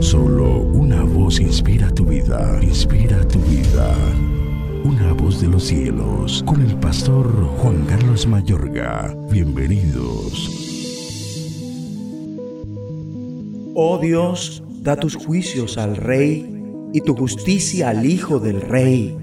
Solo una voz inspira tu vida, inspira tu vida. Una voz de los cielos, con el pastor Juan Carlos Mayorga. Bienvenidos. Oh Dios, da tus juicios al Rey y tu justicia al Hijo del Rey.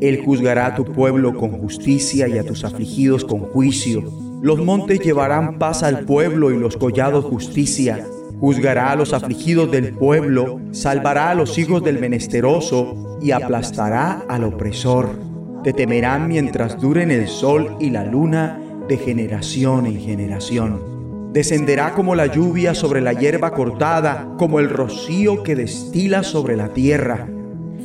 Él juzgará a tu pueblo con justicia y a tus afligidos con juicio. Los montes llevarán paz al pueblo y los collados justicia. Juzgará a los afligidos del pueblo, salvará a los hijos del menesteroso y aplastará al opresor. Te temerán mientras duren el sol y la luna de generación en generación. Descenderá como la lluvia sobre la hierba cortada, como el rocío que destila sobre la tierra.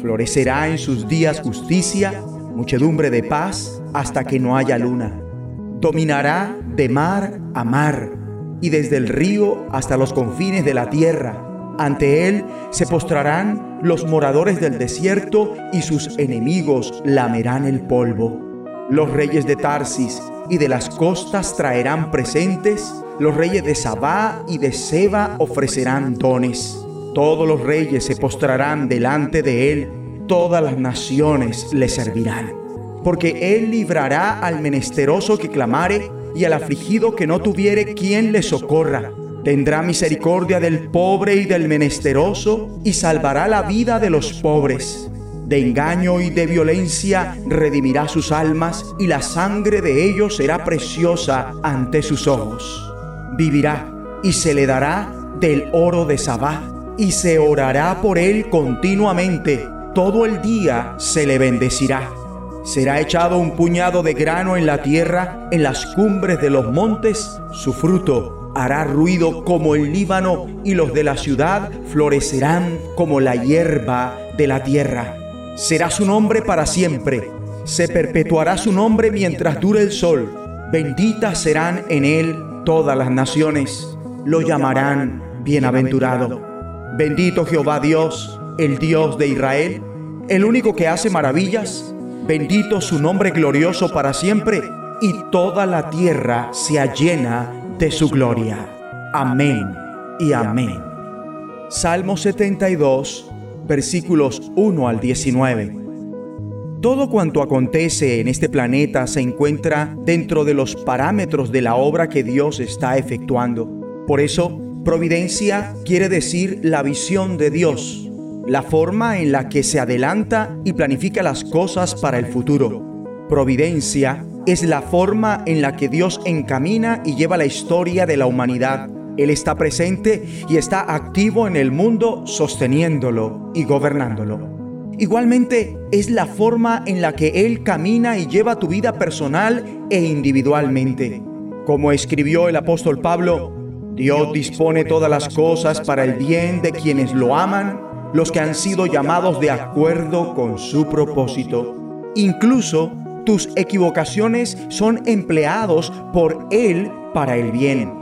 Florecerá en sus días justicia, muchedumbre de paz, hasta que no haya luna. Dominará de mar a mar y desde el río hasta los confines de la tierra. Ante él se postrarán los moradores del desierto y sus enemigos lamerán el polvo. Los reyes de Tarsis y de las costas traerán presentes, los reyes de Sabá y de Seba ofrecerán dones. Todos los reyes se postrarán delante de él, todas las naciones le servirán. Porque él librará al menesteroso que clamare y al afligido que no tuviere quien le socorra. Tendrá misericordia del pobre y del menesteroso y salvará la vida de los pobres. De engaño y de violencia redimirá sus almas y la sangre de ellos será preciosa ante sus ojos. Vivirá y se le dará del oro de Sabá y se orará por él continuamente. Todo el día se le bendecirá Será echado un puñado de grano en la tierra, en las cumbres de los montes, su fruto hará ruido como el Líbano y los de la ciudad florecerán como la hierba de la tierra. Será su nombre para siempre, se perpetuará su nombre mientras dure el sol. Benditas serán en él todas las naciones, lo llamarán bienaventurado. Bendito Jehová Dios, el Dios de Israel, el único que hace maravillas Bendito su nombre glorioso para siempre, y toda la tierra sea llena de su gloria. Amén y amén. Salmo 72, versículos 1 al 19. Todo cuanto acontece en este planeta se encuentra dentro de los parámetros de la obra que Dios está efectuando. Por eso, providencia quiere decir la visión de Dios la forma en la que se adelanta y planifica las cosas para el futuro. Providencia es la forma en la que Dios encamina y lleva la historia de la humanidad. Él está presente y está activo en el mundo sosteniéndolo y gobernándolo. Igualmente es la forma en la que Él camina y lleva tu vida personal e individualmente. Como escribió el apóstol Pablo, Dios dispone todas las cosas para el bien de quienes lo aman los que han sido llamados de acuerdo con su propósito. Incluso tus equivocaciones son empleados por Él para el bien.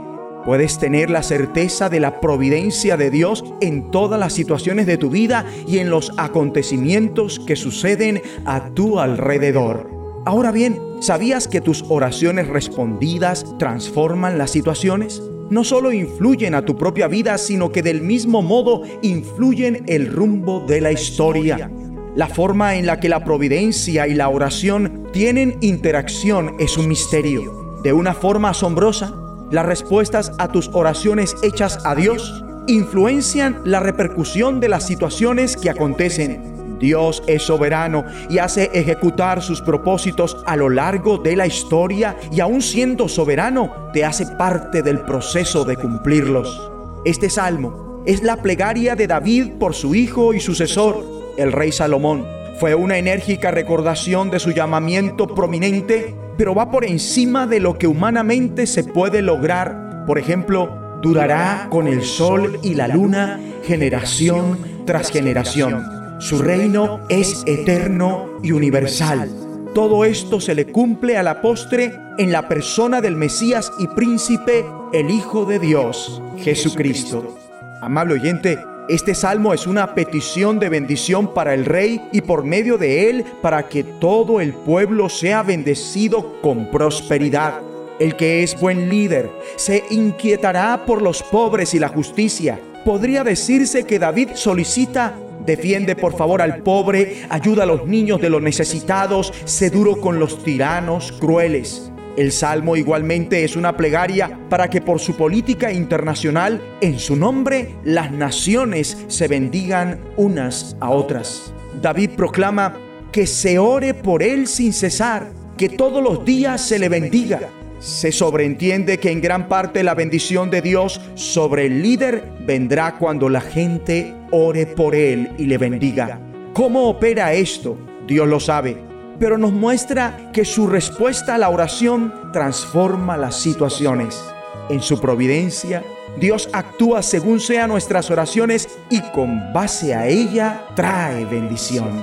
Puedes tener la certeza de la providencia de Dios en todas las situaciones de tu vida y en los acontecimientos que suceden a tu alrededor. Ahora bien, ¿sabías que tus oraciones respondidas transforman las situaciones? No solo influyen a tu propia vida, sino que del mismo modo influyen el rumbo de la historia. La forma en la que la providencia y la oración tienen interacción es un misterio. De una forma asombrosa, las respuestas a tus oraciones hechas a Dios influencian la repercusión de las situaciones que acontecen Dios es soberano y hace ejecutar sus propósitos a lo largo de la historia y aun siendo soberano, te hace parte del proceso de cumplirlos. Este salmo es la plegaria de David por su hijo y sucesor, el rey Salomón. Fue una enérgica recordación de su llamamiento prominente, pero va por encima de lo que humanamente se puede lograr. Por ejemplo, durará con el sol y la luna generación tras generación. Su reino es eterno y universal. Todo esto se le cumple a la postre en la persona del Mesías y príncipe, el Hijo de Dios, Jesucristo. Amable oyente, este salmo es una petición de bendición para el rey y por medio de él para que todo el pueblo sea bendecido con prosperidad. El que es buen líder se inquietará por los pobres y la justicia podría decirse que David solicita Defiende por favor al pobre, ayuda a los niños de los necesitados, sé duro con los tiranos crueles. El salmo igualmente es una plegaria para que por su política internacional, en su nombre, las naciones se bendigan unas a otras. David proclama que se ore por él sin cesar, que todos los días se le bendiga. Se sobreentiende que en gran parte la bendición de Dios sobre el líder vendrá cuando la gente ore por él y le bendiga. ¿Cómo opera esto? Dios lo sabe, pero nos muestra que su respuesta a la oración transforma las situaciones. En su providencia, Dios actúa según sean nuestras oraciones y con base a ella trae bendición.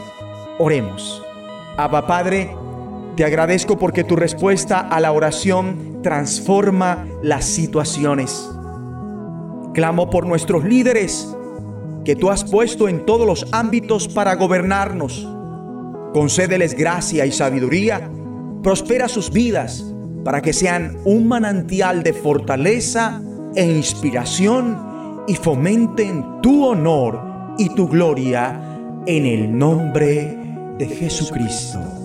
Oremos. Abba Padre, te agradezco porque tu respuesta a la oración transforma las situaciones. Clamo por nuestros líderes que tú has puesto en todos los ámbitos para gobernarnos. Concédeles gracia y sabiduría. Prospera sus vidas para que sean un manantial de fortaleza e inspiración y fomenten tu honor y tu gloria en el nombre de Jesucristo.